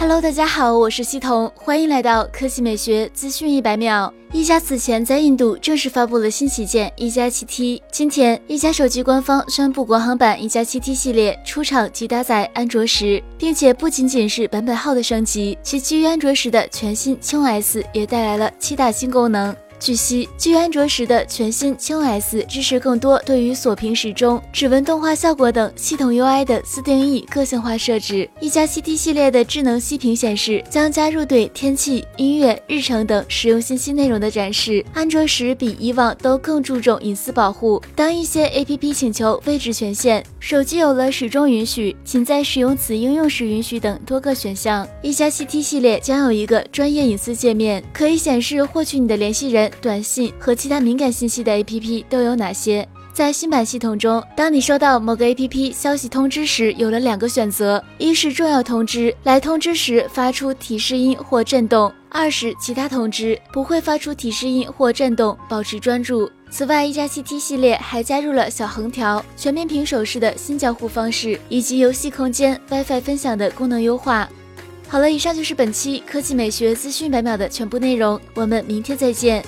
Hello，大家好，我是西彤，欢迎来到科技美学资讯一百秒。一加此前在印度正式发布了新旗舰一加七 T，今天一加手机官方宣布国行版一加七 T 系列出厂即搭载安卓十，并且不仅仅是版本号的升级，其基于安卓十的全新轻 OS 也带来了七大新功能。据悉，基于安卓十的全新轻 OS 支持更多对于锁屏时钟、指纹动画效果等系统 UI 的自定义个性化设置。一加七 T 系列的智能息屏显示将加入对天气、音乐、日程等实用信息内容的展示。安卓十比以往都更注重隐私保护，当一些 APP 请求位置权限，手机有了始终允许、仅在使用此应用时允许等多个选项。一加七 T 系列将有一个专业隐私界面，可以显示获取你的联系人。短信和其他敏感信息的 APP 都有哪些？在新版系统中，当你收到某个 APP 消息通知时，有了两个选择：一是重要通知，来通知时发出提示音或震动；二是其他通知，不会发出提示音或震动，保持专注。此外，一加七 T 系列还加入了小横条、全面屏手势的新交互方式，以及游戏空间、WiFi 分享的功能优化。好了，以上就是本期科技美学资讯百秒的全部内容，我们明天再见。